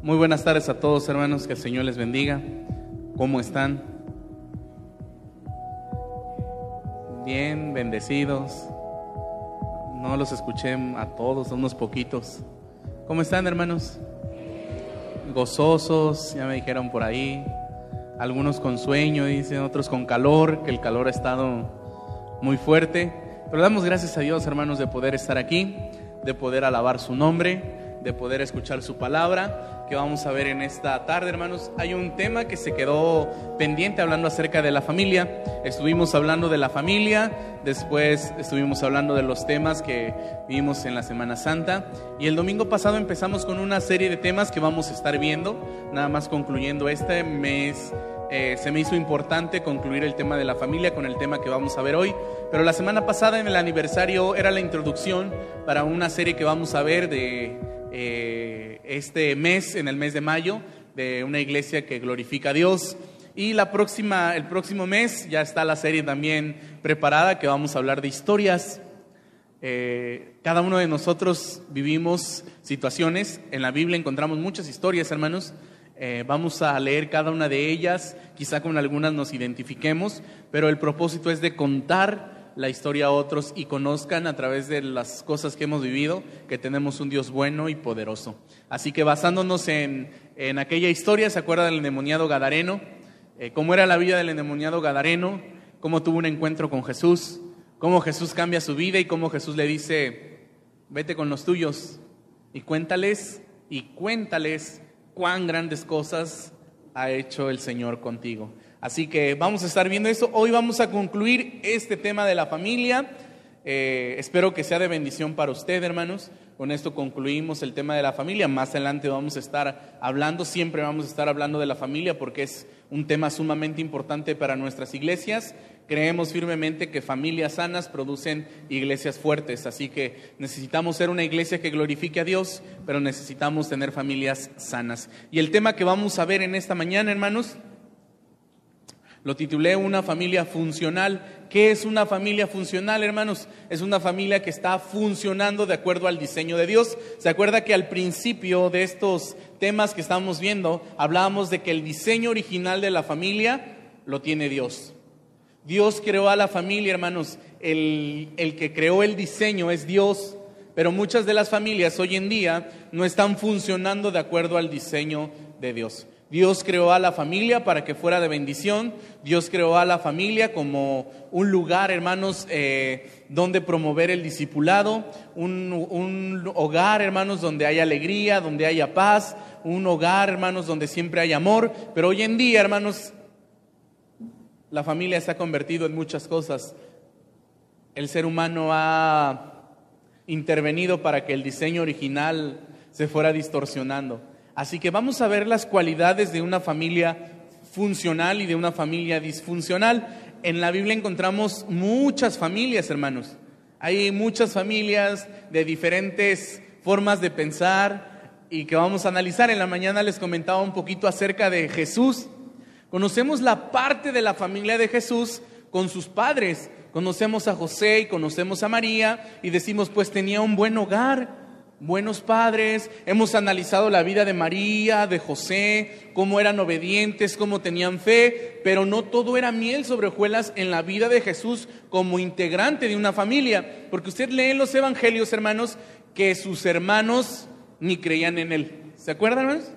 Muy buenas tardes a todos hermanos, que el Señor les bendiga. ¿Cómo están? Bien, bendecidos. No los escuché a todos, unos poquitos. ¿Cómo están hermanos? Gozosos, ya me dijeron por ahí. Algunos con sueño, dicen, otros con calor, que el calor ha estado muy fuerte. Pero damos gracias a Dios hermanos de poder estar aquí, de poder alabar su nombre de poder escuchar su palabra que vamos a ver en esta tarde, hermanos. Hay un tema que se quedó pendiente hablando acerca de la familia. Estuvimos hablando de la familia, después estuvimos hablando de los temas que vimos en la Semana Santa y el domingo pasado empezamos con una serie de temas que vamos a estar viendo, nada más concluyendo este mes. Eh, se me hizo importante concluir el tema de la familia con el tema que vamos a ver hoy, pero la semana pasada en el aniversario era la introducción para una serie que vamos a ver de eh, este mes, en el mes de mayo, de una iglesia que glorifica a Dios. Y la próxima, el próximo mes ya está la serie también preparada que vamos a hablar de historias. Eh, cada uno de nosotros vivimos situaciones. En la Biblia encontramos muchas historias, hermanos. Eh, vamos a leer cada una de ellas. Quizá con algunas nos identifiquemos, pero el propósito es de contar la historia a otros y conozcan a través de las cosas que hemos vivido que tenemos un Dios bueno y poderoso. Así que basándonos en, en aquella historia, ¿se acuerda del endemoniado Gadareno? Eh, ¿Cómo era la vida del endemoniado Gadareno? ¿Cómo tuvo un encuentro con Jesús? ¿Cómo Jesús cambia su vida y cómo Jesús le dice, vete con los tuyos y cuéntales y cuéntales cuán grandes cosas ha hecho el Señor contigo? Así que vamos a estar viendo eso. Hoy vamos a concluir este tema de la familia. Eh, espero que sea de bendición para usted, hermanos. Con esto concluimos el tema de la familia. Más adelante vamos a estar hablando, siempre vamos a estar hablando de la familia porque es un tema sumamente importante para nuestras iglesias. Creemos firmemente que familias sanas producen iglesias fuertes, así que necesitamos ser una iglesia que glorifique a Dios, pero necesitamos tener familias sanas. Y el tema que vamos a ver en esta mañana, hermanos, lo titulé Una familia funcional. ¿Qué es una familia funcional, hermanos? Es una familia que está funcionando de acuerdo al diseño de Dios. ¿Se acuerda que al principio de estos temas que estamos viendo hablábamos de que el diseño original de la familia lo tiene Dios? Dios creó a la familia, hermanos. El, el que creó el diseño es Dios. Pero muchas de las familias hoy en día no están funcionando de acuerdo al diseño de Dios. Dios creó a la familia para que fuera de bendición. Dios creó a la familia como un lugar, hermanos, eh, donde promover el discipulado, un, un, hogar, hermanos, donde haya alegría, donde haya paz, un hogar, hermanos, donde siempre hay amor. Pero hoy en día, hermanos, la familia se ha convertido en muchas cosas. El ser humano ha intervenido para que el diseño original se fuera distorsionando. Así que vamos a ver las cualidades de una familia funcional y de una familia disfuncional. En la Biblia encontramos muchas familias, hermanos. Hay muchas familias de diferentes formas de pensar y que vamos a analizar. En la mañana les comentaba un poquito acerca de Jesús. Conocemos la parte de la familia de Jesús con sus padres. Conocemos a José y conocemos a María y decimos, pues tenía un buen hogar, buenos padres, hemos analizado la vida de María, de José, cómo eran obedientes, cómo tenían fe, pero no todo era miel sobre hojuelas en la vida de Jesús como integrante de una familia, porque usted lee en los evangelios, hermanos, que sus hermanos ni creían en él. ¿Se acuerdan, hermanos?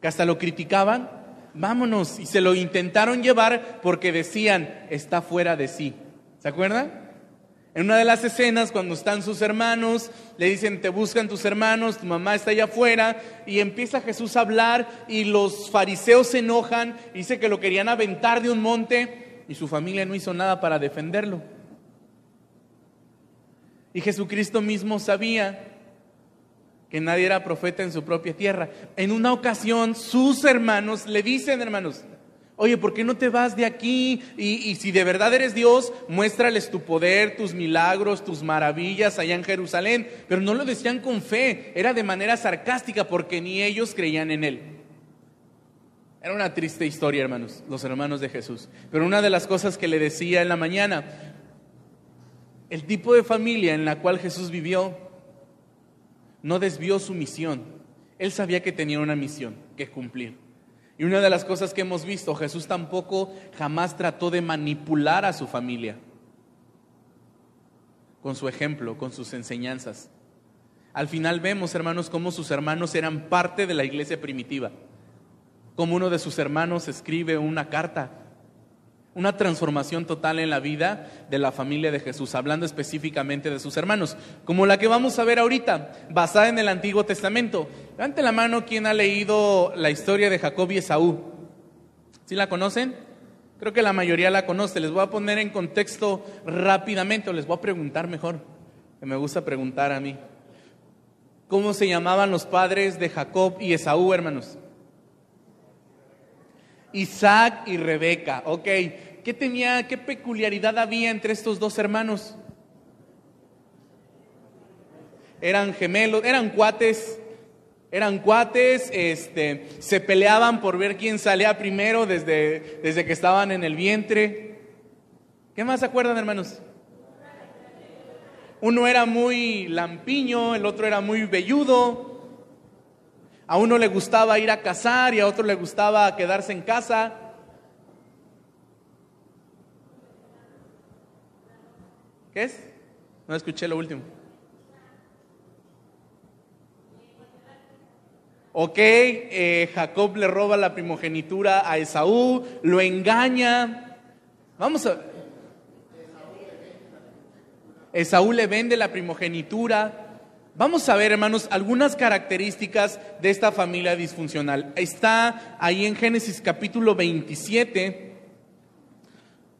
Que hasta lo criticaban. Vámonos, y se lo intentaron llevar porque decían, está fuera de sí. ¿Se acuerdan? En una de las escenas, cuando están sus hermanos, le dicen, te buscan tus hermanos, tu mamá está allá afuera, y empieza Jesús a hablar y los fariseos se enojan, dice que lo querían aventar de un monte y su familia no hizo nada para defenderlo. Y Jesucristo mismo sabía que nadie era profeta en su propia tierra. En una ocasión, sus hermanos le dicen, hermanos, Oye, ¿por qué no te vas de aquí? Y, si de verdad eres Dios, muéstrales tu poder, tus milagros, tus maravillas allá en Jerusalén. Pero no lo decían con fe, era de manera sarcástica porque ni ellos creían en Él. Era una triste historia, hermanos, los hermanos de Jesús. Pero una de las cosas que le decía en la mañana, el tipo de familia en la cual Jesús vivió no desvió su misión. Él sabía que tenía una misión que cumplir. Y una de las cosas que hemos visto, Jesús tampoco jamás trató de manipular a su familia con su ejemplo, con sus enseñanzas. Al final vemos, hermanos, cómo sus hermanos eran parte de la iglesia primitiva. Como uno de sus hermanos escribe una carta una transformación total en la vida de la familia de Jesús, hablando específicamente de sus hermanos, como la que vamos a ver ahorita, basada en el Antiguo Testamento. Levante la mano quien ha leído la historia de Jacob y Esaú. ¿Sí la conocen? Creo que la mayoría la conoce. Les voy a poner en contexto rápidamente, o les voy a preguntar mejor, que me gusta preguntar a mí. ¿Cómo se llamaban los padres de Jacob y Esaú, hermanos? Isaac y Rebeca. Ok, ¿qué tenía, qué peculiaridad había entre estos dos hermanos? Eran gemelos, eran cuates, eran cuates, este, se peleaban por ver quién salía primero desde, desde que estaban en el vientre. ¿Qué más acuerdan, hermanos? Uno era muy lampiño, el otro era muy velludo. A uno le gustaba ir a cazar y a otro le gustaba quedarse en casa. ¿Qué es? No escuché lo último. Ok, eh, Jacob le roba la primogenitura a Esaú, lo engaña. Vamos a... Esaú le vende la primogenitura. Vamos a ver, hermanos, algunas características de esta familia disfuncional. Está ahí en Génesis capítulo 27,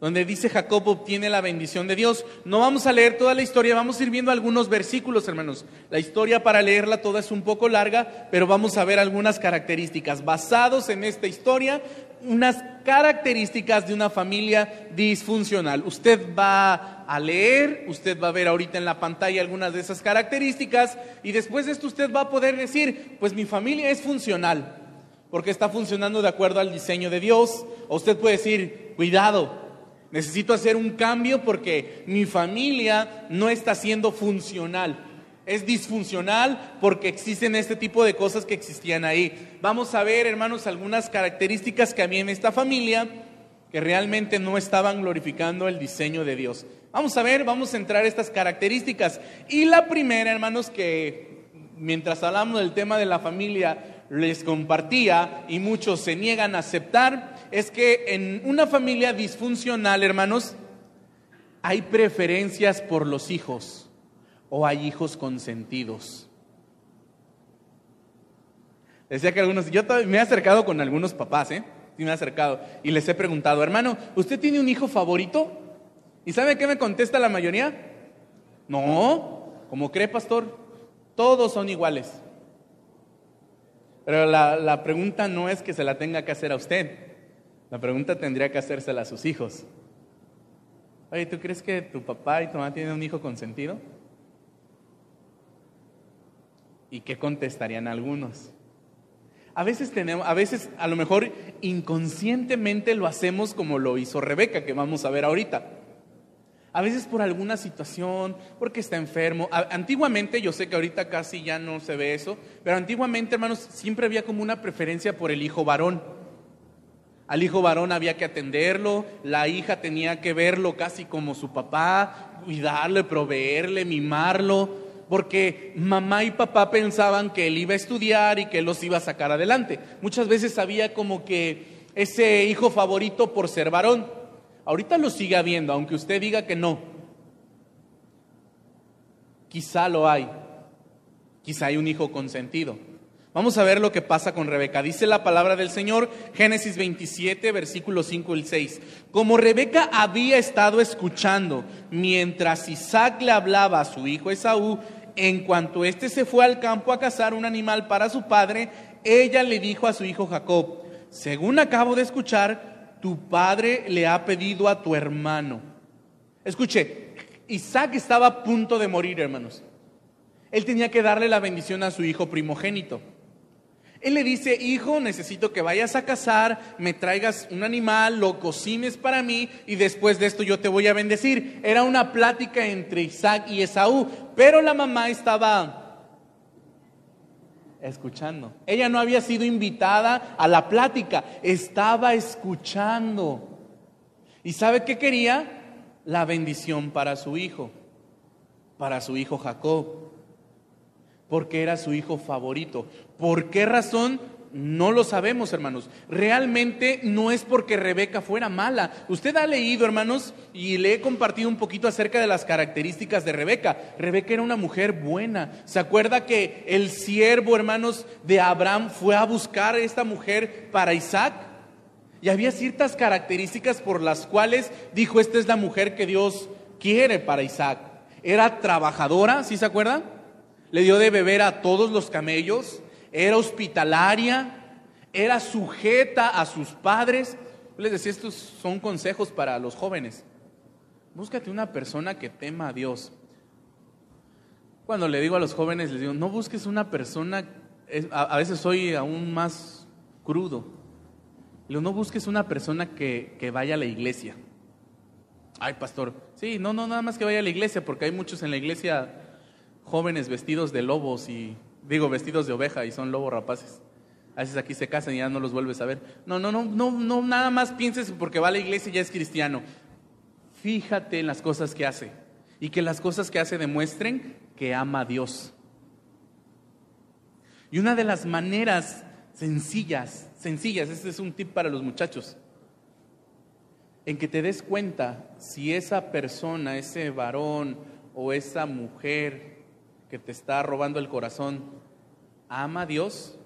donde dice Jacob obtiene la bendición de Dios. No vamos a leer toda la historia, vamos a ir viendo algunos versículos, hermanos. La historia para leerla toda es un poco larga, pero vamos a ver algunas características basados en esta historia unas características de una familia disfuncional. Usted va a leer, usted va a ver ahorita en la pantalla algunas de esas características y después de esto usted va a poder decir, pues mi familia es funcional, porque está funcionando de acuerdo al diseño de Dios. O usted puede decir, cuidado, necesito hacer un cambio porque mi familia no está siendo funcional es disfuncional porque existen este tipo de cosas que existían ahí. Vamos a ver, hermanos, algunas características que había en esta familia que realmente no estaban glorificando el diseño de Dios. Vamos a ver, vamos a entrar a estas características. Y la primera, hermanos, que mientras hablamos del tema de la familia les compartía y muchos se niegan a aceptar, es que en una familia disfuncional, hermanos, hay preferencias por los hijos o hay hijos consentidos. Decía que algunos, yo me he acercado con algunos papás, ¿eh? Sí me he acercado y les he preguntado, hermano, ¿usted tiene un hijo favorito? ¿Y sabe qué me contesta la mayoría? No, como cree pastor, todos son iguales. Pero la, pregunta no es que se la tenga que hacer a usted, la pregunta tendría que hacérsela a sus hijos. Oye, ¿tú crees que tu papá y tu mamá tienen un hijo consentido? ¿Y qué contestarían algunos? A veces tenemos, a veces a lo mejor inconscientemente lo hacemos como lo hizo Rebeca, que vamos a ver ahorita. A veces por alguna situación, porque está enfermo. Antiguamente, yo sé que ahorita casi ya no se ve eso, pero antiguamente, hermanos, siempre había como una preferencia por el hijo varón. Al hijo varón había que atenderlo, la hija tenía que verlo casi como su papá, cuidarle, proveerle, mimarlo porque mamá y papá pensaban que él iba a estudiar y que él los iba a sacar adelante. Muchas veces había como que ese hijo favorito por ser varón. Ahorita lo sigue habiendo, aunque usted diga que no. Quizá lo hay. Quizá hay un hijo consentido. Vamos a ver lo que pasa con Rebeca. Dice la palabra del Señor, Génesis 27, versículos 5 y 6. Como Rebeca había estado escuchando mientras Isaac le hablaba a su hijo Esaú, en cuanto éste se fue al campo a cazar un animal para su padre, ella le dijo a su hijo Jacob, según acabo de escuchar, tu padre le ha pedido a tu hermano. Escuche, Isaac estaba a punto de morir, hermanos. Él tenía que darle la bendición a su hijo primogénito. Él le dice, hijo, necesito que vayas a cazar, me traigas un animal, lo cocines para mí y después de esto yo te voy a bendecir. Era una plática entre Isaac y Esaú, pero la mamá estaba escuchando. Ella no había sido invitada a la plática, estaba escuchando. ¿Y sabe qué quería? La bendición para su hijo, para su hijo Jacob, porque era su hijo favorito. ¿Por qué razón? No lo sabemos, hermanos. Realmente no es porque Rebeca fuera mala. Usted ha leído, hermanos, y le he compartido un poquito acerca de las características de Rebeca. Rebeca era una mujer buena. ¿Se acuerda que el siervo, hermanos, de Abraham fue a buscar a esta mujer para Isaac? Y había ciertas características por las cuales dijo, esta es la mujer que Dios quiere para Isaac. Era trabajadora, ¿sí se acuerdan? Le dio de beber a todos los camellos era hospitalaria, era sujeta a sus padres. les decía, estos son consejos para los jóvenes. Búscate una persona que tema a Dios. Cuando le digo a los jóvenes, les digo, no busques una persona, a, veces soy aún más crudo. no busques una persona que, que vaya a la iglesia. Ay, pastor, sí, no, no, nada más que vaya a la iglesia, porque hay muchos en la iglesia jóvenes vestidos de lobos y digo, vestidos de oveja y son lobos rapaces. A veces aquí se casan y ya no los vuelves a ver. No, no, no, no, no, nada más pienses porque va a la iglesia y ya es cristiano. Fíjate en las cosas que hace y que las cosas que hace demuestren que ama a Dios. Y una de las maneras sencillas, sencillas, este es un tip para los muchachos, en que te des cuenta si esa persona, ese varón o esa mujer que te está robando el corazón ama a Dios,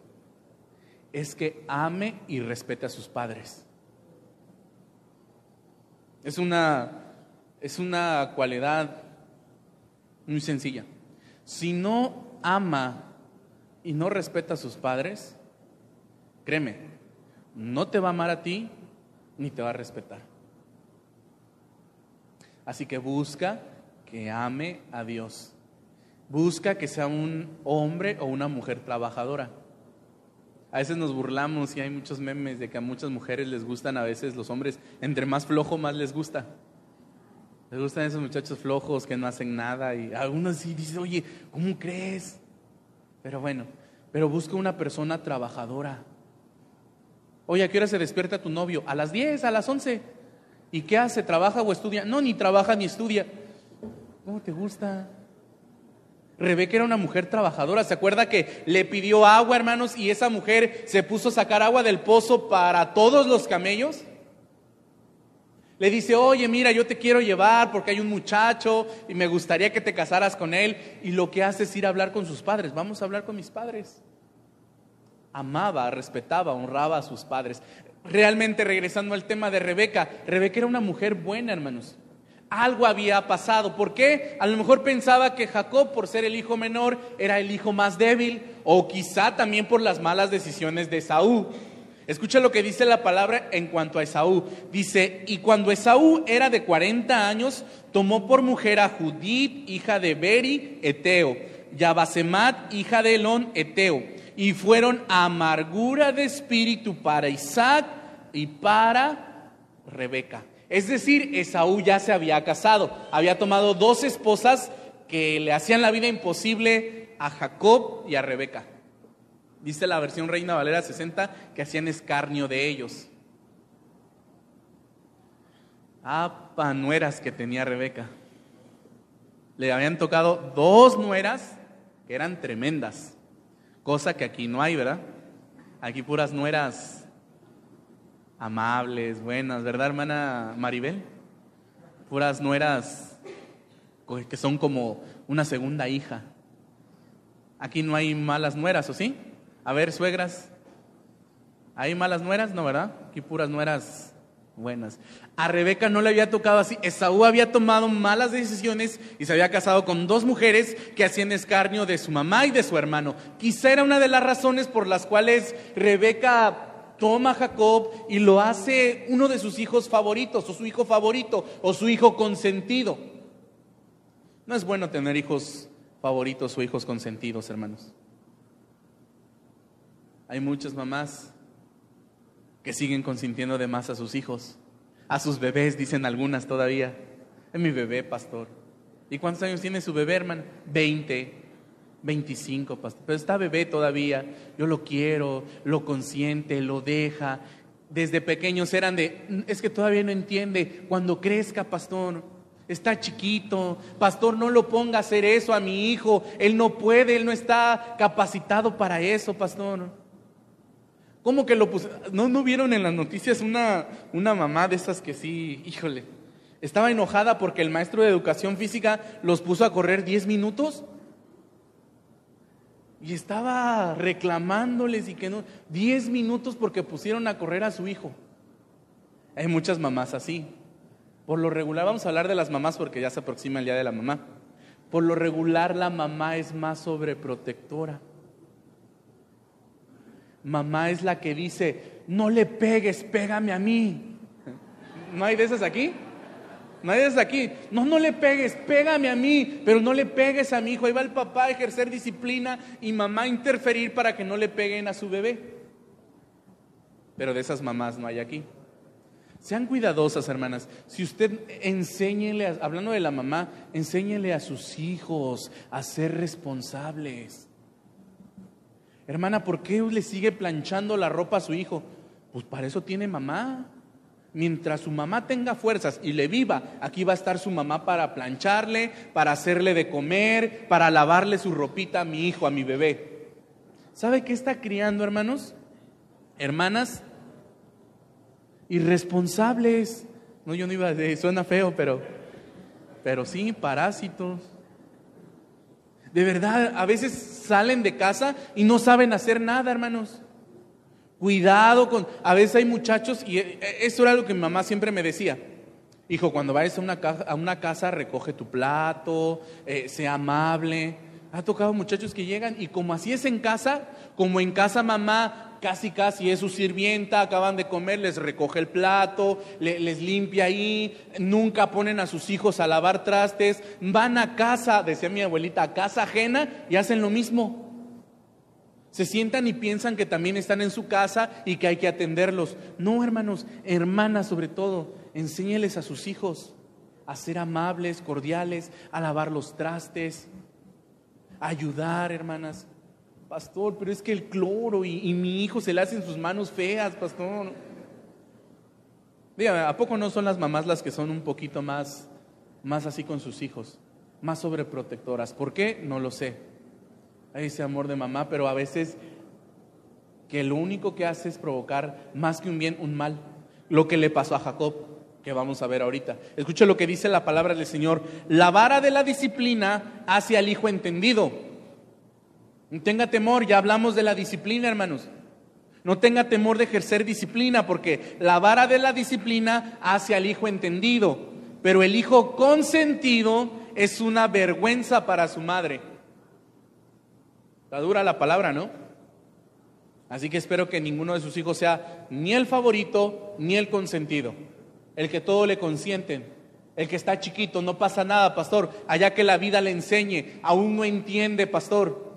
es que ame y respete a sus padres. Es una, es una cualidad muy sencilla. Si no ama y no respeta a sus padres, créeme, no te va a amar a ti ni te va a respetar. Así que busca que ame a Dios. Busca que sea un hombre o una mujer trabajadora. A veces nos burlamos y hay muchos memes de que a muchas mujeres les gustan a veces los hombres, entre más flojo más les gusta. Les gustan esos muchachos flojos que no hacen nada y algunos sí dicen, oye, ¿cómo crees? Pero bueno, pero busca una persona trabajadora. Oye, ¿a qué hora se despierta tu novio? A las 10, a las 11. ¿Y qué hace? ¿Trabaja o estudia? No, ni trabaja ni estudia. ¿Cómo te gusta? Rebeca era una mujer trabajadora. ¿Se acuerda que le pidió agua, hermanos, y esa mujer se puso a sacar agua del pozo para todos los camellos? Le dice, oye, mira, yo te quiero llevar porque hay un muchacho y me gustaría que te casaras con él. Y lo que hace es ir a hablar con sus padres. Vamos a hablar con mis padres. Amaba, respetaba, honraba a sus padres. Realmente, regresando al tema de Rebeca, Rebeca era una mujer buena, hermanos algo había pasado. ¿Por qué? A lo mejor pensaba que Jacob, por ser el hijo menor, era el hijo más débil, o quizá también por las malas decisiones de Esaú. Escucha lo que dice la palabra en cuanto a Esaú. Dice, y cuando Esaú era de 40 años, tomó por mujer a Judith, hija de Beri, Eteo, y a Basemat, hija de Elón, Eteo, y fueron amargura de espíritu para Isaac y para Rebeca. Es decir, Esaú ya se había casado, había tomado dos esposas que le hacían la vida imposible a Jacob y a Rebeca. Dice la versión Reina Valera 60 que hacían escarnio de ellos. Ah, panueras que tenía Rebeca. Le habían tocado dos nueras que eran tremendas, cosa que aquí no hay, ¿verdad? Aquí puras nueras amables, buenas, ¿verdad, hermana Maribel? Puras nueras que son como una segunda hija. Aquí no hay malas nueras, ¿o sí? A ver, suegras, ¿hay malas nueras? No, ¿verdad? Aquí puras nueras buenas. A Rebeca no le había tocado así. Esaú había tomado malas decisiones y se había casado con dos mujeres que hacían escarnio de su mamá y de su hermano. Quizá era una de las razones por las cuales Rebeca toma a Jacob y lo hace uno de sus hijos favoritos, o su hijo favorito, o su hijo consentido. No es bueno tener hijos favoritos o hijos consentidos, hermanos. Hay muchas mamás que siguen consintiendo de más a sus hijos, a sus bebés, dicen algunas todavía. Es mi bebé, pastor. ¿Y cuántos años tiene su bebé, hermano? Veinte. 25, pastor. Pero está bebé todavía. Yo lo quiero, lo consiente, lo deja. Desde pequeños eran de, es que todavía no entiende. Cuando crezca, pastor, está chiquito. Pastor, no lo ponga a hacer eso a mi hijo. Él no puede, él no está capacitado para eso, pastor. ¿Cómo que lo puse? ¿No, ¿No vieron en las noticias una, una mamá de esas que sí, híjole, estaba enojada porque el maestro de educación física los puso a correr 10 minutos? Y estaba reclamándoles y que no, 10 minutos porque pusieron a correr a su hijo. Hay muchas mamás así. Por lo regular, vamos a hablar de las mamás porque ya se aproxima el día de la mamá. Por lo regular, la mamá es más sobreprotectora. Mamá es la que dice, no le pegues, pégame a mí. ¿No hay de esas aquí? Nadie está aquí. No, no le pegues, pégame a mí, pero no le pegues a mi hijo. Ahí va el papá a ejercer disciplina y mamá a interferir para que no le peguen a su bebé. Pero de esas mamás no hay aquí. Sean cuidadosas, hermanas. Si usted enséñele, hablando de la mamá, enséñele a sus hijos a ser responsables. Hermana, ¿por qué le sigue planchando la ropa a su hijo? Pues para eso tiene mamá mientras su mamá tenga fuerzas y le viva, aquí va a estar su mamá para plancharle, para hacerle de comer, para lavarle su ropita a mi hijo, a mi bebé. ¿Sabe qué está criando, hermanos? Hermanas irresponsables. No, yo no iba a decir, suena feo, pero, pero sí, parásitos. De verdad, a veces salen de casa y no saben hacer nada, hermanos. Cuidado con... A veces hay muchachos, y e, e, eso era lo que mi mamá siempre me decía. Hijo, cuando vayas a una casa, a una casa recoge tu plato, eh, sea amable. Ha tocado muchachos que llegan y como así es en casa, como en casa mamá casi casi es su sirvienta, acaban de comer, les recoge el plato, les limpia ahí, nunca ponen a sus hijos a lavar trastes, van a casa, decía mi abuelita, a casa ajena y hacen lo mismo. Se sientan y piensan que también están en su casa y que hay que atenderlos. No, hermanos, hermanas sobre todo, enséñeles a sus hijos a ser amables, cordiales, a lavar los trastes, a ayudar, hermanas. Pastor, pero es que el cloro y, mi hijo se le hacen sus manos feas, pastor. Dígame, ¿a poco no son las mamás las que son un poquito más, más así con sus hijos? Más sobreprotectoras. ¿Por qué? No lo sé ese amor de mamá, pero a veces que lo único que hace es provocar más que un bien, un mal. Lo que le pasó a Jacob, que vamos a ver ahorita. Escuche lo que dice la palabra del Señor. La vara de la disciplina hacia el hijo entendido. No tenga temor, ya hablamos de la disciplina, hermanos. No tenga temor de ejercer disciplina, porque la vara de la disciplina hacia el hijo entendido. Pero el hijo consentido es una vergüenza para su madre. Dura la palabra, ¿no? Así que espero que ninguno de sus hijos sea ni el favorito ni el consentido. El que todo le consienten. El que está chiquito, no pasa nada, pastor. Allá que la vida le enseñe. Aún no entiende, pastor.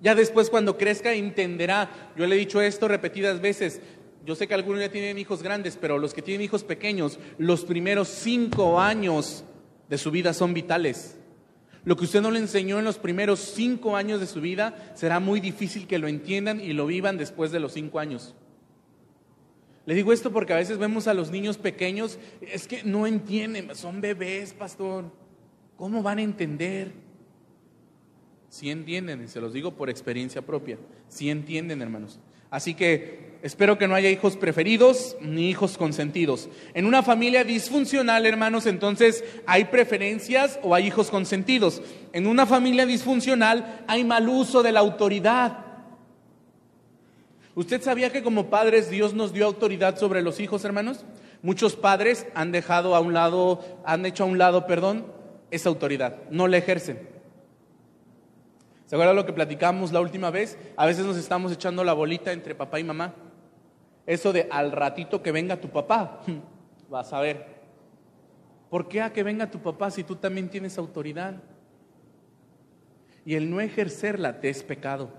Ya después cuando crezca entenderá. Yo le he dicho esto repetidas veces. Yo sé que algunos ya tienen hijos grandes, pero los que tienen hijos pequeños, los primeros cinco años de su vida son vitales. Lo que usted no le enseñó en los primeros cinco años de su vida será muy difícil que lo entiendan y lo vivan después de los cinco años. Le digo esto porque a veces vemos a los niños pequeños, es que no entienden, son bebés, pastor. ¿Cómo van a entender? Si entienden, y se los digo por experiencia propia, si entienden, hermanos. Así que espero que no haya hijos preferidos ni hijos consentidos. En una familia disfuncional, hermanos, entonces hay preferencias o hay hijos consentidos. En una familia disfuncional hay mal uso de la autoridad. ¿Usted sabía que como padres Dios nos dio autoridad sobre los hijos, hermanos? Muchos padres han dejado a un lado, han hecho a un lado, perdón, esa autoridad, no la ejercen. ¿Se acuerdan lo que platicamos la última vez? A veces nos estamos echando la bolita entre papá y mamá. Eso de al ratito que venga tu papá, vas a ver. ¿Por qué a que venga tu papá si tú también tienes autoridad? Y el no ejercerla te es pecado.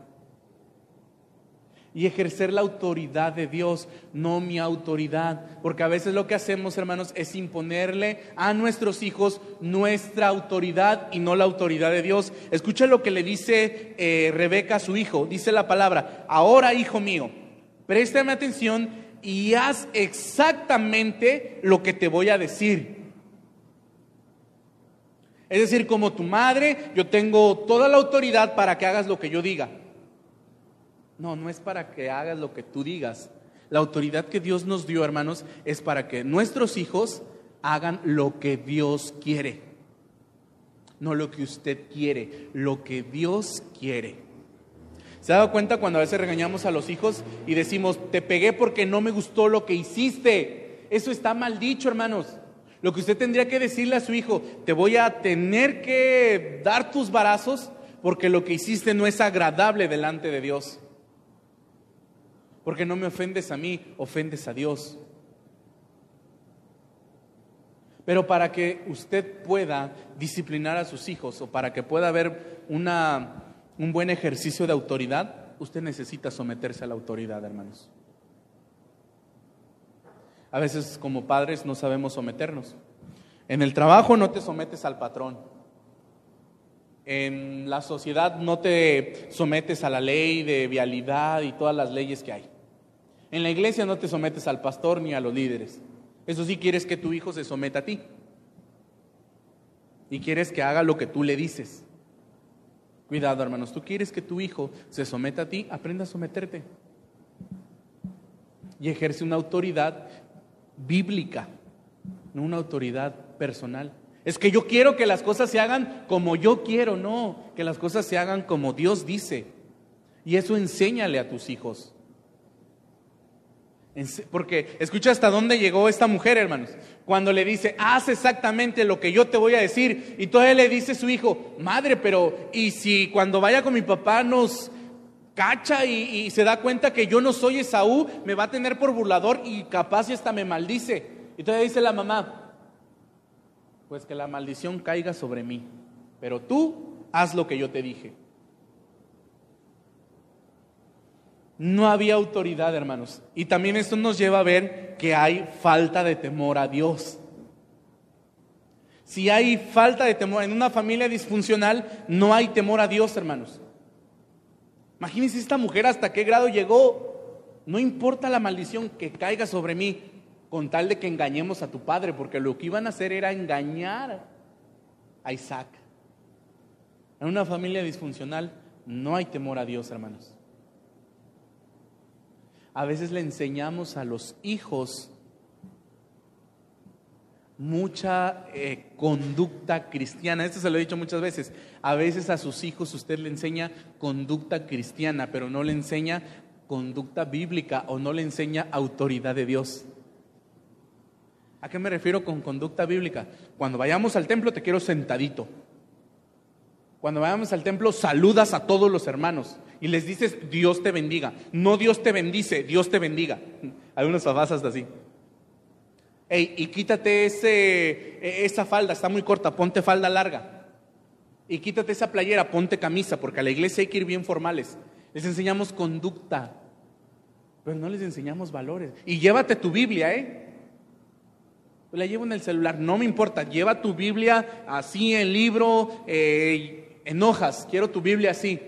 y ejercer la autoridad de Dios, no mi autoridad. Porque a veces lo que hacemos, hermanos, es imponerle a nuestros hijos nuestra autoridad y no la autoridad de Dios. Escucha lo que le dice eh, Rebeca a su hijo. Dice la palabra, ahora hijo mío, préstame atención y haz exactamente lo que te voy a decir. Es decir, como tu madre, yo tengo toda la autoridad para que hagas lo que yo diga. No, no es para que hagas lo que tú digas. La autoridad que Dios nos dio, hermanos, es para que nuestros hijos hagan lo que Dios quiere. No lo que usted quiere, lo que Dios quiere. ¿Se ha dado cuenta cuando a veces regañamos a los hijos y decimos, te pegué porque no me gustó lo que hiciste? Eso está mal dicho, hermanos. Lo que usted tendría que decirle a su hijo, te voy a tener que dar tus barazos porque lo que hiciste no es agradable delante de Dios. Porque no me ofendes a mí, ofendes a Dios. Pero para que usted pueda disciplinar a sus hijos o para que pueda haber una, un buen ejercicio de autoridad, usted necesita someterse a la autoridad, hermanos. A veces como padres no sabemos someternos. En el trabajo no te sometes al patrón. En la sociedad no te sometes a la ley de vialidad y todas las leyes que hay. En la iglesia no te sometes al pastor ni a los líderes. Eso sí quieres que tu hijo se someta a ti. Y quieres que haga lo que tú le dices. Cuidado, hermanos, tú quieres que tu hijo se someta a ti, aprenda a someterte. Y ejerce una autoridad bíblica, no una autoridad personal. Es que yo quiero que las cosas se hagan como yo quiero, no, que las cosas se hagan como Dios dice. Y eso enséñale a tus hijos. Porque escucha hasta dónde llegó esta mujer, hermanos. Cuando le dice, haz exactamente lo que yo te voy a decir. Y todavía le dice su hijo, madre, pero ¿y si cuando vaya con mi papá nos cacha y, se da cuenta que yo no soy Esaú, me va a tener por burlador y capaz y hasta me maldice? Y todavía dice la mamá, pues que la maldición caiga sobre mí. Pero tú haz lo que yo te dije. No había autoridad, hermanos. Y también esto nos lleva a ver que hay falta de temor a Dios. Si hay falta de temor en una familia disfuncional, no hay temor a Dios, hermanos. Imagínense esta mujer hasta qué grado llegó. No importa la maldición que caiga sobre mí, con tal de que engañemos a tu padre, porque lo que iban a hacer era engañar a Isaac. En una familia disfuncional no hay temor a Dios, hermanos a veces le enseñamos a los hijos mucha eh, conducta cristiana. Esto se lo he dicho muchas veces. A veces a sus hijos usted le enseña conducta cristiana, pero no le enseña conducta bíblica o no le enseña autoridad de Dios. ¿A qué me refiero con conducta bíblica? Cuando vayamos al templo te quiero sentadito. Cuando vayamos al templo saludas a todos los hermanos y les dices Dios te bendiga. No Dios te bendice, Dios te bendiga. Algunos papás hasta así. Ey, y quítate ese, e, esa falda, está muy corta, ponte falda larga. Y quítate esa playera, ponte camisa, porque a la iglesia hay que ir bien formales. Les enseñamos conducta, pero no les enseñamos valores. Y llévate tu Biblia, ¿eh? La llevo en el celular, no me importa, lleva tu Biblia así en libro, eh, en hojas, quiero tu Biblia así.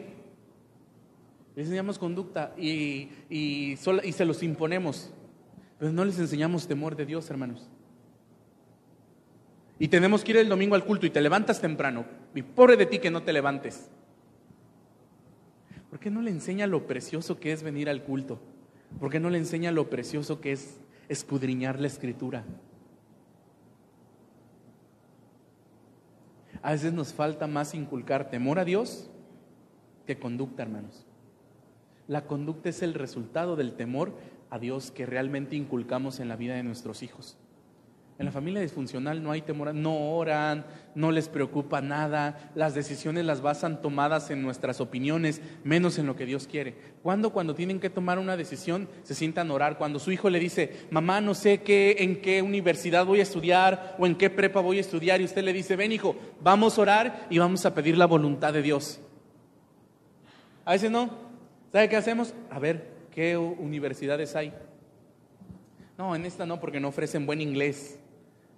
Les enseñamos conducta y, y, y se los imponemos, pero no les enseñamos temor de Dios, hermanos. Y tenemos que ir el domingo al culto y te levantas temprano. Y pobre de ti que no te levantes. ¿Por qué no le enseña lo precioso que es venir al culto? ¿Por qué no le enseña lo precioso que es escudriñar la escritura? A veces nos falta más inculcar temor a Dios que conducta, hermanos. La conducta es el resultado del temor a Dios que realmente inculcamos en la vida de nuestros hijos. En la familia disfuncional no hay temor, no oran, no les preocupa nada, las decisiones las basan tomadas en nuestras opiniones, menos en lo que Dios quiere. Cuando cuando tienen que tomar una decisión se sientan a orar, cuando su hijo le dice, mamá, no sé qué, en qué universidad voy a estudiar o en qué prepa voy a estudiar, y usted le dice, ven hijo, vamos a orar y vamos a pedir la voluntad de Dios. A veces no, ¿Sabe qué hacemos? A ver, ¿qué universidades hay? No, en esta no, porque no ofrecen buen inglés.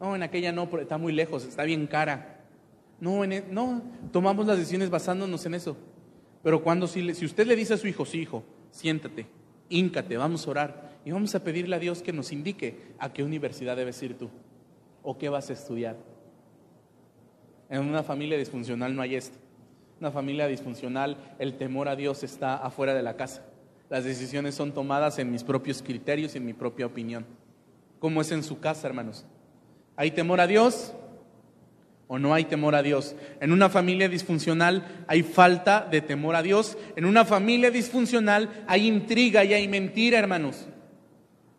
No, en aquella no, está muy lejos, está bien cara. No, e, no, tomamos las decisiones basándonos en eso. Pero cuando si, si usted le dice a su hijo, sí, hijo, siéntate, híncate, vamos a orar y vamos a pedirle a Dios que nos indique a qué universidad debes ir tú o qué vas a estudiar. En una familia disfuncional no hay esto. Una familia disfuncional, el temor a Dios está afuera de la casa. Las decisiones son tomadas en mis propios criterios y en mi propia opinión. ¿Cómo es en su casa, hermanos? ¿Hay temor a Dios o no hay temor a Dios? En una familia disfuncional hay falta de temor a Dios. En una familia disfuncional hay intriga y hay mentira, hermanos.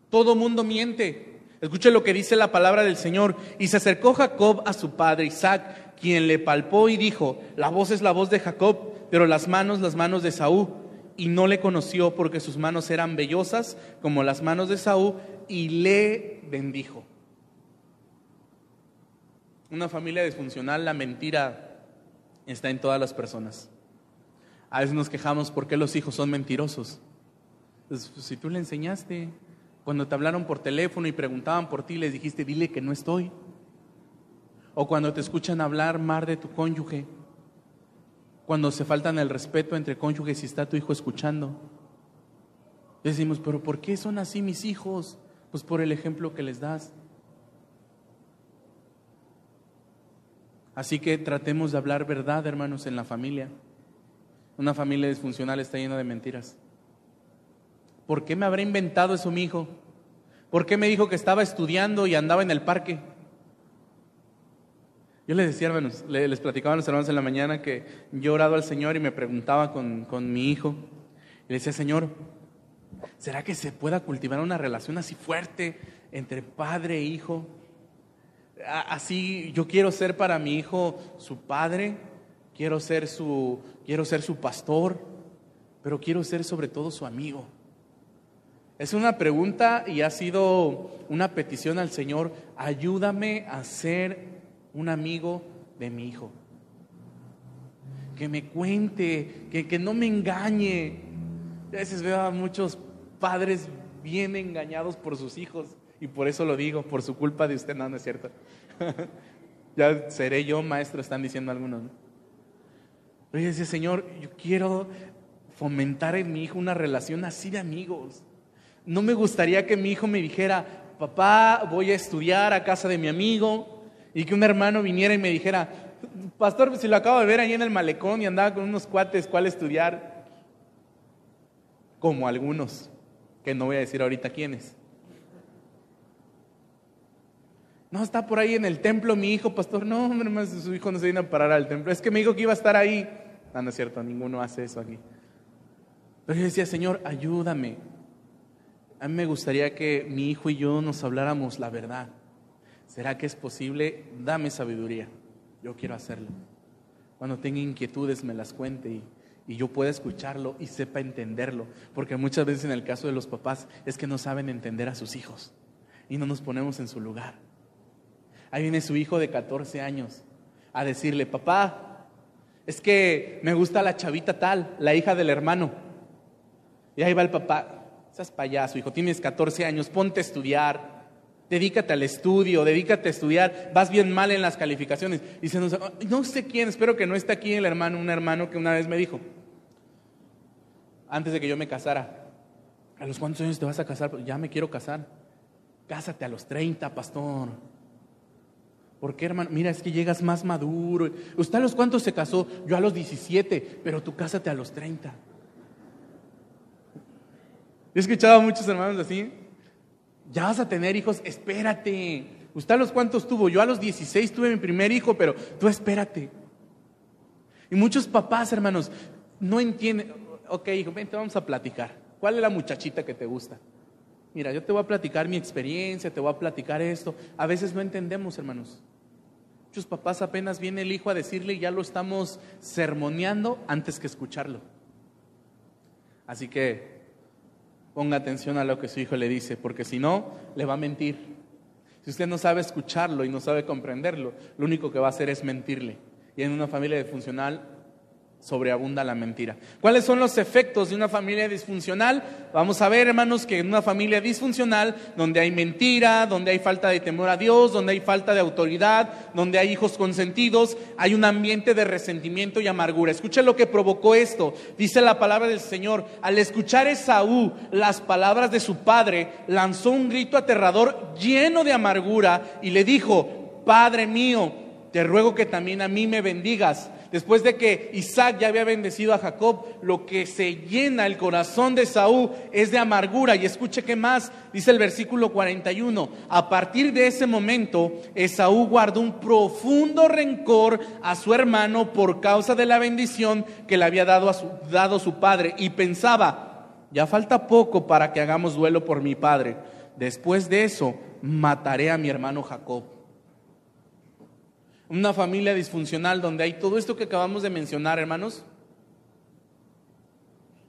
Todo mundo miente. Escuche lo que dice la palabra del Señor. Y se acercó Jacob a su padre Isaac, quien le palpó y dijo, la voz es la voz de Jacob, pero las manos, las manos de Saúl. Y no le conoció porque sus manos eran vellosas como las manos de Saúl y le bendijo. Una familia disfuncional, la mentira está en todas las personas. A veces nos quejamos porque los hijos son mentirosos. Pues, si tú le enseñaste, cuando te hablaron por teléfono y preguntaban por ti, les dijiste, dile que no estoy. O cuando te escuchan hablar mar de tu cónyuge. Cuando se faltan el respeto entre cónyuges y está tu hijo escuchando. Decimos, pero ¿por qué son así mis hijos? Pues por el ejemplo que les das. Así que tratemos de hablar verdad, hermanos, en la familia. Una familia disfuncional está llena de mentiras. ¿Por qué me habrá inventado eso mi hijo? ¿Por qué me dijo que estaba estudiando y andaba en el parque? Yo les decía, hermanos, les platicaba a los hermanos en la mañana que yo orado al Señor y me preguntaba con, con mi hijo. Y le decía, Señor, ¿será que se pueda cultivar una relación así fuerte entre padre e hijo? Así yo quiero ser para mi hijo su padre, quiero ser su, quiero ser su pastor, pero quiero ser sobre todo su amigo. Es una pregunta y ha sido una petición al Señor, ayúdame a ser un amigo de mi hijo. Que me cuente, que, que no me engañe. A veces veo a muchos padres bien engañados por sus hijos y por eso lo digo, por su culpa de usted, no, no es cierto. ya seré yo maestro, están diciendo algunos. Pero yo decía, Señor, yo quiero fomentar en mi hijo una relación así de amigos. No me gustaría que mi hijo me dijera, papá, voy a estudiar a casa de mi amigo, y que un hermano viniera y me dijera, pastor, si lo acabo de ver ahí en el malecón y andaba con unos cuates, ¿cuál estudiar? Como algunos, que no voy a decir ahorita quiénes. No, está por ahí en el templo mi hijo, pastor. No, hombre, más su hijo no se viene a parar al templo. Es que me dijo que iba a estar ahí. No, no es cierto, ninguno hace eso aquí. Pero yo decía, Señor, ayúdame a mí me gustaría que mi hijo y yo nos habláramos la verdad. ¿Será que es posible? Dame sabiduría. Yo quiero hacerlo. Cuando tenga inquietudes me las cuente y, y yo pueda escucharlo y sepa entenderlo. Porque muchas veces en el caso de los papás es que no saben entender a sus hijos y no nos ponemos en su lugar. Ahí viene su hijo de 14 años a decirle, papá, es que me gusta la chavita tal, la hija del hermano. Y ahí va el papá, Estás payaso, hijo, tienes 14 años, ponte a estudiar, dedícate al estudio, dedícate a estudiar, vas bien mal en las calificaciones. Y se nos, no sé quién, espero que no esté aquí el hermano, un hermano que una vez me dijo, antes de que yo me casara, ¿a los cuántos años te vas a casar? Pues ya me quiero casar. Cásate a los 30, pastor. ¿Por qué, hermano? Mira, es que llegas más maduro. ¿Usted a los cuántos se casó? Yo a los 17, pero tú cásate a los 30. He escuchado a muchos hermanos así. Ya vas a tener hijos, espérate. ¿Usted a los cuántos tuvo? Yo a los 16 tuve mi primer hijo, pero tú espérate. Y muchos papás, hermanos, no entienden. Ok, hijo, vente, vamos a platicar. ¿Cuál es la muchachita que te gusta? Mira, yo te voy a platicar mi experiencia, te voy a platicar esto. A veces no entendemos, hermanos. Muchos papás apenas viene el hijo a decirle y ya lo estamos sermoneando antes que escucharlo. Así que ponga atención a lo que su hijo le dice, porque si no, le va a mentir. Si usted no sabe escucharlo y no sabe comprenderlo, lo único que va a hacer es mentirle. Y en una familia disfuncional sobreabunda la mentira. ¿Cuáles son los efectos de una familia disfuncional? Vamos a ver, hermanos, que en una familia disfuncional, donde hay mentira, donde hay falta de temor a Dios, donde hay falta de autoridad, donde hay hijos consentidos, hay un ambiente de resentimiento y amargura. Escucha lo que provocó esto. Dice la palabra del Señor, al escuchar Esaú las palabras de su padre, lanzó un grito aterrador lleno de amargura y le dijo, Padre mío, te ruego que también a mí me bendigas. Después de que Isaac ya había bendecido a Jacob, lo que se llena el corazón de Saúl es de amargura. Y escuche qué más, dice el versículo 41. A partir de ese momento, Esaú guardó un profundo rencor a su hermano por causa de la bendición que le había dado, a dado su padre. Y pensaba, ya falta poco para que hagamos duelo por mi padre. Después de eso, mataré a mi hermano Jacob. Una familia disfuncional donde hay todo esto que acabamos de mencionar, hermanos.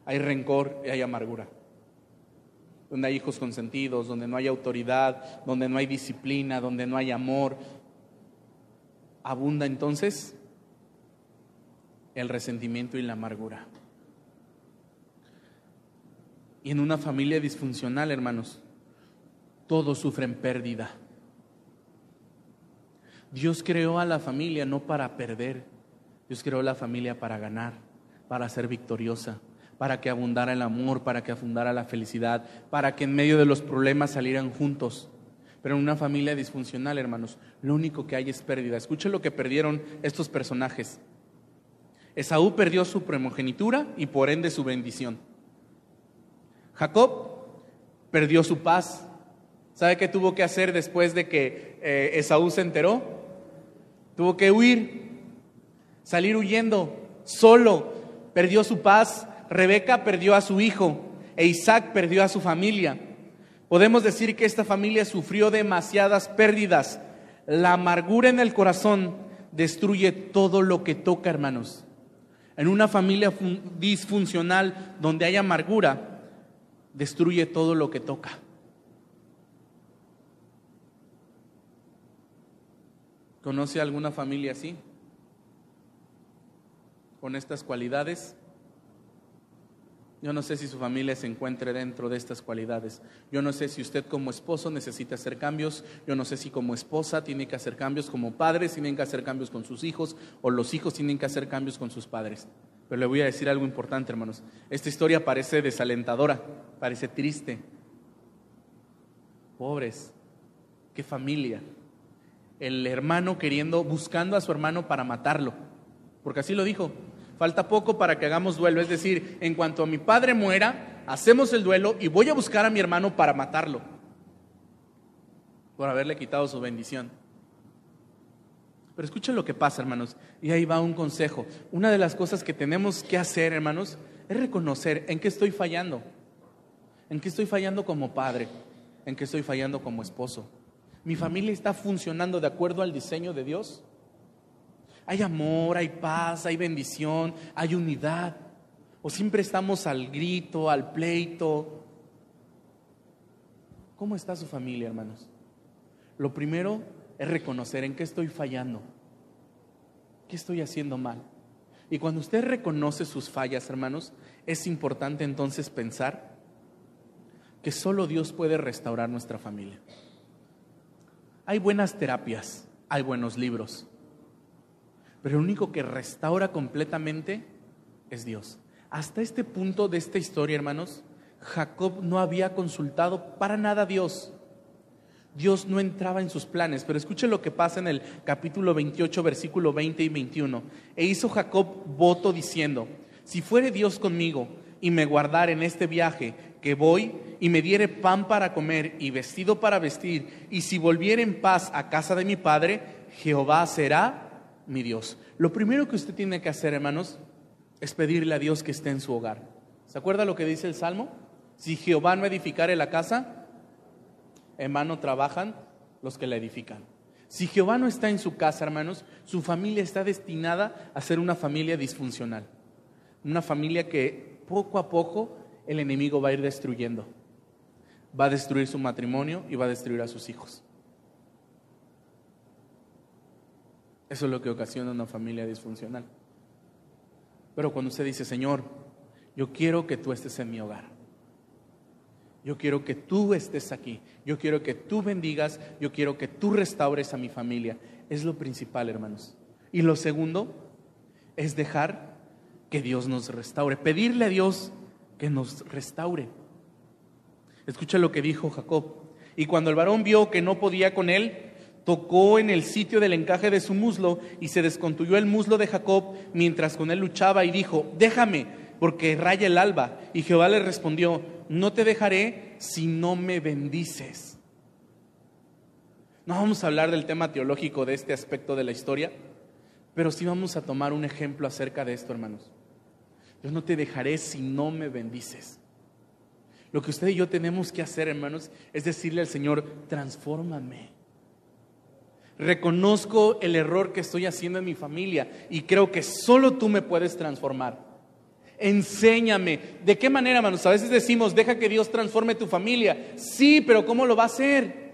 Hay rencor y hay amargura. Donde hay hijos consentidos, donde no hay autoridad, donde no hay disciplina, donde no hay amor. Abunda entonces el resentimiento y la amargura. Y en una familia disfuncional, hermanos, todos sufren pérdida. Dios creó a la familia no para perder, Dios creó la familia para ganar, para ser victoriosa, para que abundara el amor, para que abundara la felicidad, para que en medio de los problemas salieran juntos. Pero en una familia disfuncional, hermanos, lo único que hay es pérdida. Escuchen lo que perdieron estos personajes. Esaú perdió su primogenitura y por ende su bendición. Jacob perdió su paz. ¿Sabe qué tuvo que hacer después de que eh, Esaú se enteró? Tuvo que huir, salir huyendo, solo, perdió su paz. Rebeca perdió a su hijo e Isaac perdió a su familia. Podemos decir que esta familia sufrió demasiadas pérdidas. La amargura en el corazón destruye todo lo que toca, hermanos. En una familia disfuncional donde hay amargura, destruye todo lo que toca. ¿Conoce alguna familia así? Con estas cualidades. Yo no sé si su familia se encuentre dentro de estas cualidades. Yo no sé si usted como esposo necesita hacer cambios. Yo no sé si como esposa tiene que hacer cambios, como padres tienen que hacer cambios con sus hijos o los hijos tienen que hacer cambios con sus padres. Pero le voy a decir algo importante, hermanos. Esta historia parece desalentadora, parece triste. Pobres, qué familia el hermano queriendo, buscando a su hermano para matarlo, porque así lo dijo. Falta poco para que hagamos duelo, es decir, en cuanto a mi padre muera, hacemos el duelo y voy a buscar a mi hermano para matarlo, por haberle quitado su bendición. Pero escuchen lo que pasa, hermanos, y ahí va un consejo. Una de las cosas que tenemos que hacer, hermanos, es reconocer en qué estoy fallando, en qué estoy fallando como padre, en qué estoy fallando como esposo. ¿Mi familia está funcionando de acuerdo al diseño de Dios? Hay amor, hay paz, hay bendición, hay unidad. O siempre estamos al grito, al pleito. ¿Cómo está su familia, hermanos? Lo primero es reconocer en qué estoy fallando, qué estoy haciendo mal. Y cuando usted reconoce sus fallas, hermanos, es importante entonces pensar que solo Dios puede restaurar nuestra familia. Hay buenas terapias, hay buenos libros, pero el único que restaura completamente es Dios. Hasta este punto de esta historia, hermanos, Jacob no había consultado para nada a Dios. Dios no entraba en sus planes, pero escuche lo que pasa en el capítulo 28, versículo 20 y 21. E hizo Jacob voto diciendo, si fuere Dios conmigo y me guardar en este viaje que voy y me diere pan para comer y vestido para vestir, y si volviere en paz a casa de mi padre, Jehová será mi Dios. Lo primero que usted tiene que hacer, hermanos, es pedirle a Dios que esté en su hogar. ¿Se acuerda lo que dice el Salmo? Si Jehová no edificare la casa, en trabajan los que la edifican. Si Jehová no está en su casa, hermanos, su familia está destinada a ser una familia disfuncional. Una familia que poco a poco el enemigo va a ir destruyendo. Va a destruir su matrimonio y va a destruir a sus hijos. Eso es lo que ocasiona una familia disfuncional. Pero cuando usted dice, Señor, yo quiero que tú estés en mi hogar. Yo quiero que tú estés aquí. Yo quiero que tú bendigas. Yo quiero que tú restaures a mi familia. Es lo principal, hermanos. Y lo segundo es dejar que Dios nos restaure. Pedirle a Dios que nos restaure. Escucha lo que dijo Jacob. Y cuando el varón vio que no podía con él, tocó en el sitio del encaje de su muslo y se descontuyó el muslo de Jacob mientras con él luchaba y dijo, déjame, porque raya el alba. Y Jehová le respondió, no te dejaré si no me bendices. No vamos a hablar del tema teológico de este aspecto de la historia, pero sí vamos a tomar un ejemplo acerca de esto, hermanos. Yo no te dejaré si no me bendices. Lo que usted y yo tenemos que hacer, hermanos, es decirle al Señor, transfórmame. Reconozco el error que estoy haciendo en mi familia y creo que solo tú me puedes transformar. Enséñame. ¿De qué manera, hermanos? A veces decimos, deja que Dios transforme tu familia. Sí, pero ¿cómo lo va a hacer?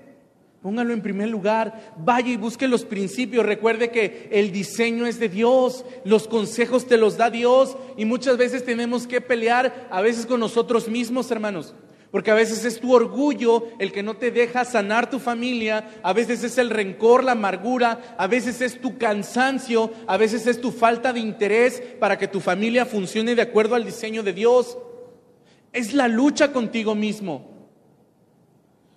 Póngalo en primer lugar. Vaya y busque los principios. Recuerde que el diseño es de Dios. Los consejos te los da Dios. Y muchas veces tenemos que pelear, a veces con nosotros mismos, hermanos. Porque a veces es tu orgullo el que no te deja sanar tu familia, a veces es el rencor, la amargura, a veces es tu cansancio, a veces es tu falta de interés para que tu familia funcione de acuerdo al diseño de Dios. Es la lucha contigo mismo.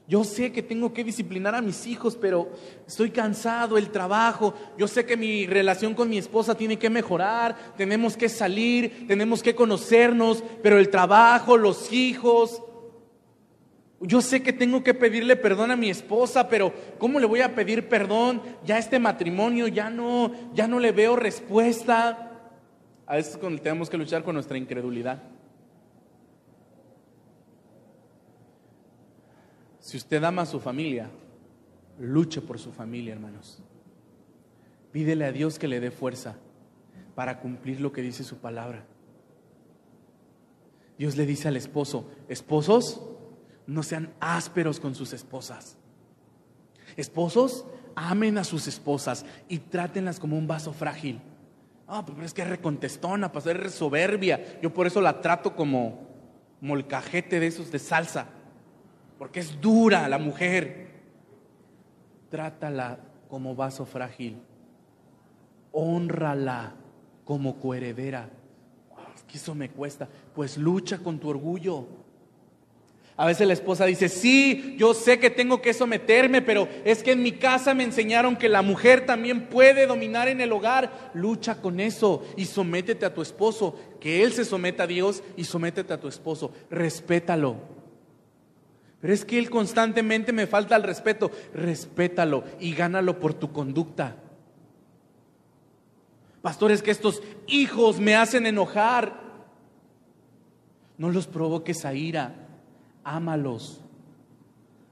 Yo sé que tengo que disciplinar a mis hijos, pero estoy cansado, el trabajo, yo sé que mi relación con mi esposa tiene que mejorar, tenemos que salir, tenemos que conocernos, pero el trabajo, los hijos, yo sé que tengo que pedirle perdón a mi esposa, pero ¿cómo le voy a pedir perdón? Ya este matrimonio ya no, ya no le veo respuesta. A veces tenemos que luchar con nuestra incredulidad. Si usted ama a su familia, luche por su familia, hermanos. Pídele a Dios que le dé fuerza para cumplir lo que dice su palabra. Dios le dice al esposo, esposos, no sean ásperos con sus esposas. Esposos, amen a sus esposas y trátenlas como un vaso frágil. Ah, pero es que es recontestona, pasar es soberbia. Yo por eso la trato como molcajete de esos de salsa porque es dura la mujer. Trátala como vaso frágil. Honrala como coheredera. Es que eso me cuesta. Pues lucha con tu orgullo. A veces la esposa dice, sí, yo sé que tengo que someterme, pero es que en mi casa me enseñaron que la mujer también puede dominar en el hogar. Lucha con eso y sométete a tu esposo, que él se someta a Dios y sométete a tu esposo. Respétalo. Pero es que Él constantemente me falta el respeto. Respétalo y gánalo por tu conducta. Pastores, que estos hijos me hacen enojar. No los provoques a ira. Ámalos.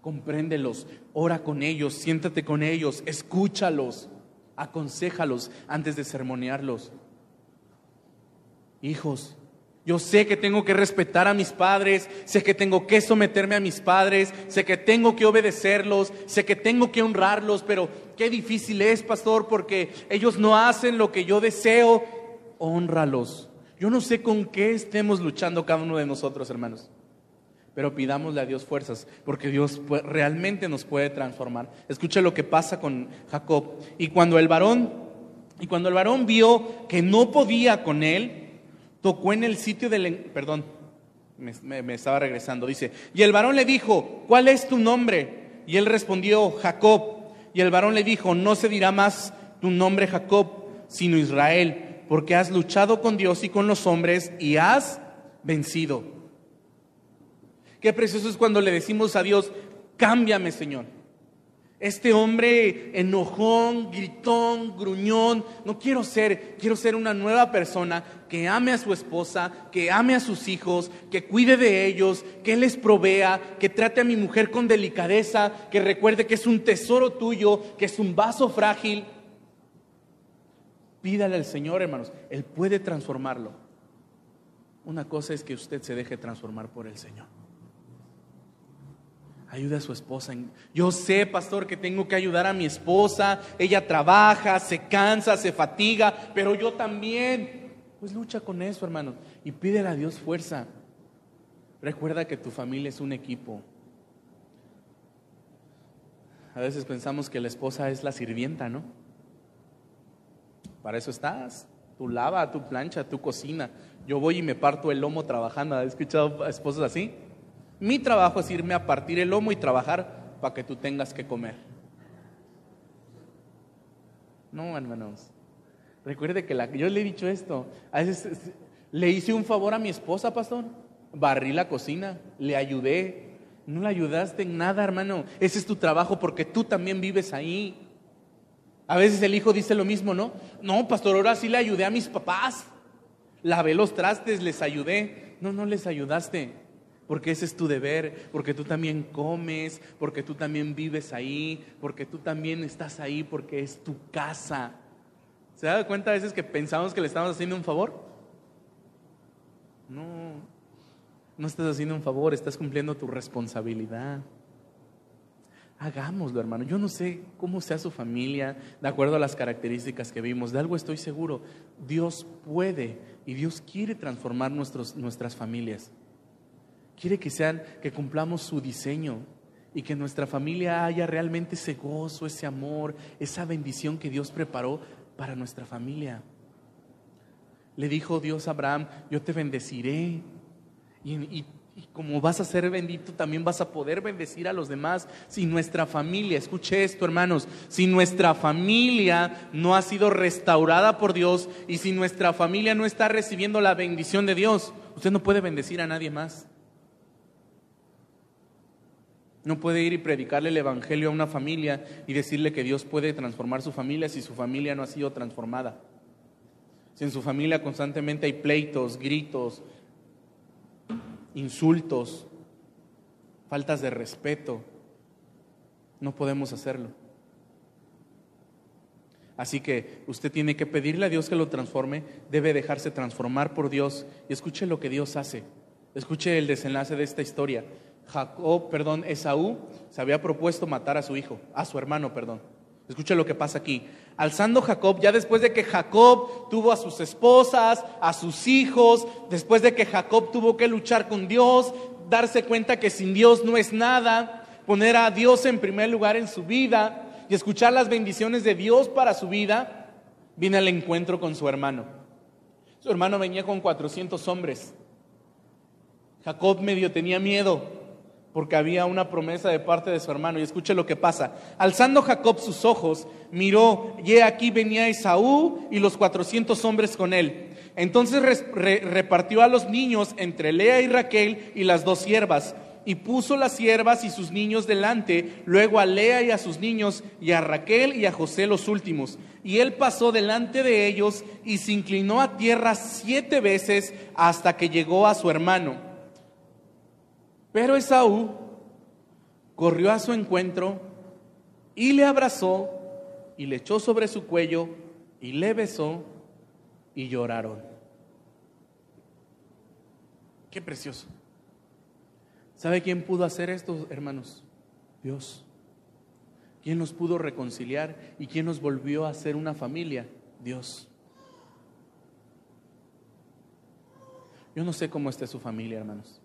Compréndelos. Ora con ellos. Siéntate con ellos. Escúchalos. Aconséjalos antes de sermonearlos. Hijos, yo sé que tengo que respetar a mis padres, sé que tengo que someterme a mis padres, sé que tengo que obedecerlos, sé que tengo que honrarlos, pero qué difícil es, pastor, porque ellos no hacen lo que yo deseo. Honralos. Yo no sé con qué estemos luchando cada uno de nosotros, hermanos, pero pidámosle a Dios fuerzas, porque Dios realmente nos puede transformar. Escuche lo que pasa con Jacob. Y cuando el varón, y cuando el varón vio que no podía con él, tocó en el sitio del... Perdón, me, estaba regresando. Dice, y el varón le dijo, ¿cuál es tu nombre? Y él respondió, Jacob. Y el varón le dijo, no se dirá más tu nombre Jacob, sino Israel, porque has luchado con Dios y con los hombres y has vencido. Qué precioso es cuando le decimos a Dios, cámbiame Señor. Este hombre enojón, gritón, gruñón, no quiero ser, quiero ser una nueva persona que ame a su esposa, que ame a sus hijos, que cuide de ellos, que les provea, que trate a mi mujer con delicadeza, que recuerde que es un tesoro tuyo, que es un vaso frágil. Pídale al Señor, hermanos, Él puede transformarlo. Una cosa es que usted se deje transformar por el Señor. Ayude a su esposa. Yo sé, pastor, que tengo que ayudar a mi esposa. Ella trabaja, se cansa, se fatiga, pero yo también. Pues lucha con eso, hermano, y pídele a Dios fuerza. Recuerda que tu familia es un equipo. A veces pensamos que la esposa es la sirvienta, ¿no? Para eso estás. Tú lava, tú plancha, tú cocina. Yo voy y me parto el lomo trabajando. ¿Has escuchado esposos así? Mi trabajo es irme a partir el lomo y trabajar para que tú tengas que comer. No, hermanos. Recuerde que yo le he dicho esto. A veces le hice un favor a mi esposa, pastor. Barrí la cocina, le ayudé, no le ayudaste en nada, hermano. Ese es tu trabajo porque tú también vives ahí. A veces el hijo dice lo mismo, ¿no? No, pastor, ahora sí le ayudé a mis papás. Lavé los trastes, les ayudé. No, no les ayudaste. Porque ese es tu deber, porque tú también comes, porque tú también vives ahí, porque tú también estás ahí, porque es tu casa. ¿Se da cuenta a veces que pensamos que le estamos haciendo un favor? No, no estás haciendo un favor, estás cumpliendo tu responsabilidad. Hagámoslo, hermano. Yo no sé cómo sea su familia, de acuerdo a las características que vimos. De algo estoy seguro. Dios puede y Dios quiere transformar nuestros, nuestras familias. Quiere que sean, que cumplamos su diseño y que nuestra familia haya realmente ese gozo, ese amor, esa bendición que Dios preparó para nuestra familia. Le dijo Dios a Abraham, yo te bendeciré y, como vas a ser bendito, también vas a poder bendecir a los demás. Si nuestra familia, escuche esto hermanos, si nuestra familia no ha sido restaurada por Dios y si nuestra familia no está recibiendo la bendición de Dios, usted no puede bendecir a nadie más. No puede ir y predicarle el Evangelio a una familia y decirle que Dios puede transformar su familia si su familia no ha sido transformada. Si en su familia constantemente hay pleitos, gritos, insultos, faltas de respeto. No podemos hacerlo. Así que usted tiene que pedirle a Dios que lo transforme, debe dejarse transformar por Dios y escuche lo que Dios hace. Escuche el desenlace de esta historia. Jacob, perdón, Esaú se había propuesto matar a su hijo, a su hermano, perdón. Escuche lo que pasa aquí. Alzando Jacob, ya después de que Jacob tuvo a sus esposas, a sus hijos, después de que Jacob tuvo que luchar con Dios, darse cuenta que sin Dios no es nada, poner a Dios en primer lugar en su vida y escuchar las bendiciones de Dios para su vida, viene al encuentro con su hermano. Su hermano venía con 400 hombres. Jacob medio tenía miedo, porque había una promesa de parte de su hermano. Y escuche lo que pasa. Alzando Jacob sus ojos, miró, y aquí venía Esaú y los cuatrocientos hombres con él. Entonces repartió a los niños entre Lea y Raquel y las dos siervas, y puso las siervas y sus niños delante, luego a Lea y a sus niños, y a Raquel y a José los últimos. Y él pasó delante de ellos y se inclinó a tierra siete veces hasta que llegó a su hermano. Pero Esaú corrió a su encuentro y le abrazó y le echó sobre su cuello y le besó y lloraron. Qué precioso. ¿Sabe quién pudo hacer esto, hermanos? Dios. ¿Quién nos pudo reconciliar y quién nos volvió a ser una familia? Dios. Yo no sé cómo está su familia, hermanos.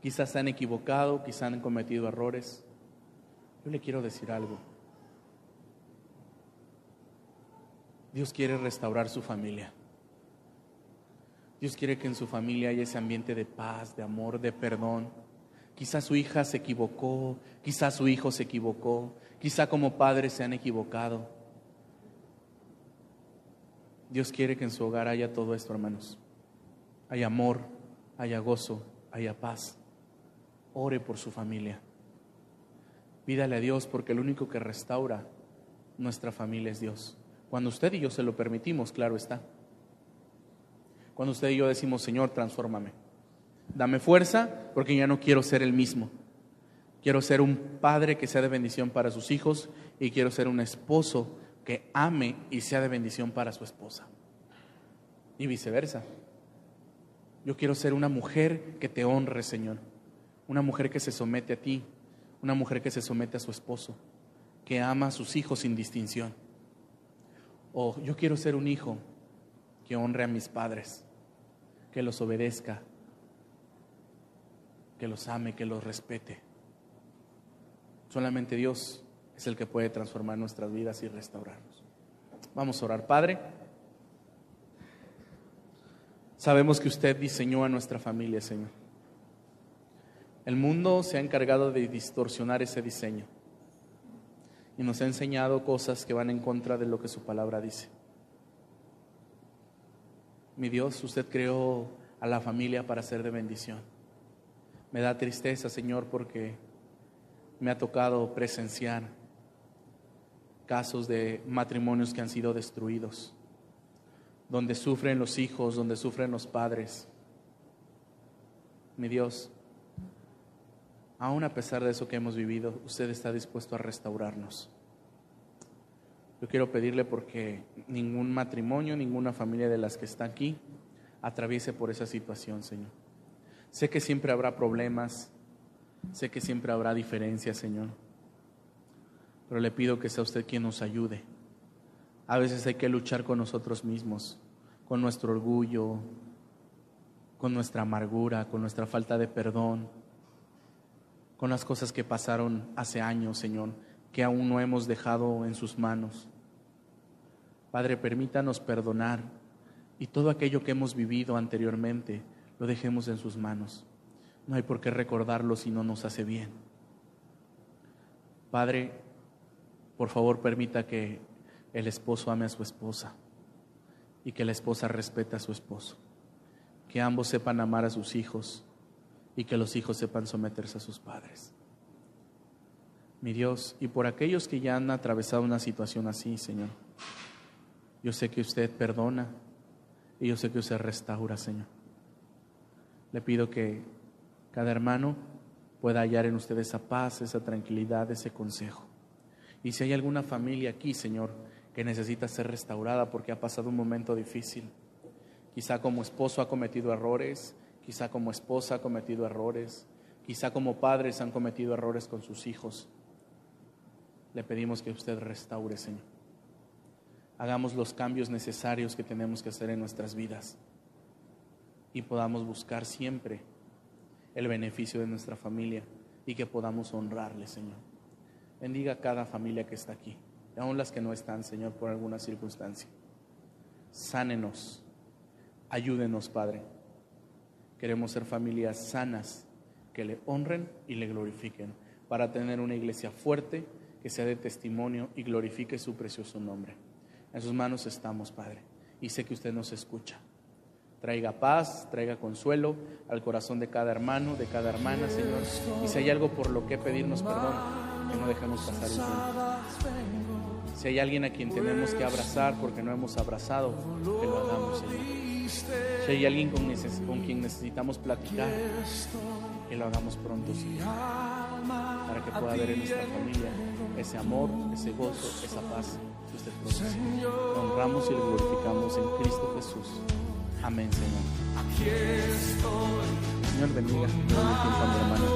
Quizás se han equivocado, quizás han cometido errores. Yo le quiero decir algo. Dios quiere restaurar su familia. Dios quiere que en su familia haya ese ambiente de paz, de amor, de perdón. Quizás su hija se equivocó, quizás su hijo se equivocó, quizá como padres se han equivocado. Dios quiere que en su hogar haya todo esto, hermanos. Haya amor, haya gozo, haya paz ore por su familia. Pídale a Dios porque el único que restaura nuestra familia es Dios. Cuando usted y yo se lo permitimos, claro está. Cuando usted y yo decimos, Señor, transfórmame. Dame fuerza porque ya no quiero ser el mismo. Quiero ser un padre que sea de bendición para sus hijos y quiero ser un esposo que ame y sea de bendición para su esposa. Y viceversa. Yo quiero ser una mujer que te honre, Señor una mujer que se somete a ti, una mujer que se somete a su esposo, que ama a sus hijos sin distinción. O yo quiero ser un hijo que honre a mis padres, que los obedezca, que los ame, que los respete. Solamente Dios es el que puede transformar nuestras vidas y restaurarnos. Vamos a orar, Padre. Sabemos que usted diseñó a nuestra familia, Señor. El mundo se ha encargado de distorsionar ese diseño y nos ha enseñado cosas que van en contra de lo que su palabra dice. Mi Dios, usted creó a la familia para ser de bendición. Me da tristeza, Señor, porque me ha tocado presenciar casos de matrimonios que han sido destruidos, donde sufren los hijos, donde sufren los padres. Mi Dios, aún a pesar de eso que hemos vivido, usted está dispuesto a restaurarnos. Yo quiero pedirle porque ningún matrimonio, ninguna familia de las que está aquí atraviese por esa situación, Señor. Sé que siempre habrá problemas, sé que siempre habrá diferencias, Señor, pero le pido que sea usted quien nos ayude. A veces hay que luchar con nosotros mismos, con nuestro orgullo, con nuestra amargura, con nuestra falta de perdón con las cosas que pasaron hace años, Señor, que aún no hemos dejado en sus manos. Padre, permítanos perdonar y todo aquello que hemos vivido anteriormente lo dejemos en sus manos. No hay por qué recordarlo si no nos hace bien. Padre, por favor permita que el esposo ame a su esposa y que la esposa respete a su esposo. Que ambos sepan amar a sus hijos y que los hijos sepan someterse a sus padres. Mi Dios, y por aquellos que ya han atravesado una situación así, Señor, yo sé que usted perdona y yo sé que usted restaura, Señor. Le pido que cada hermano pueda hallar en usted esa paz, esa tranquilidad, ese consejo. Y si hay alguna familia aquí, Señor, que necesita ser restaurada porque ha pasado un momento difícil, quizá como esposo ha cometido errores, Quizá como esposa ha cometido errores, quizá como padres han cometido errores con sus hijos. Le pedimos que usted restaure, Señor. Hagamos los cambios necesarios que tenemos que hacer en nuestras vidas y podamos buscar siempre el beneficio de nuestra familia y que podamos honrarle, Señor. Bendiga a cada familia que está aquí, y aún las que no están, Señor, por alguna circunstancia. Sánenos, ayúdenos, Padre Queremos ser familias sanas que le honren y le glorifiquen para tener una iglesia fuerte que sea de testimonio y glorifique su precioso nombre. En sus manos estamos, Padre, y sé que usted nos escucha. Traiga paz, traiga consuelo al corazón de cada hermano, de cada hermana, Señor. Y si hay algo por lo que pedirnos perdón, que no dejemos pasar el tiempo. Si hay alguien a quien tenemos que abrazar porque no hemos abrazado, que lo hagamos, Señor. Si hay alguien con, quien necesitamos platicar, que lo hagamos pronto, para que pueda haber en nuestra familia ese amor, ese gozo, esa paz que usted produce. honramos y le glorificamos en Cristo Jesús. Amén, Señor. Señor, bendiga. Yo tiempo mi hermano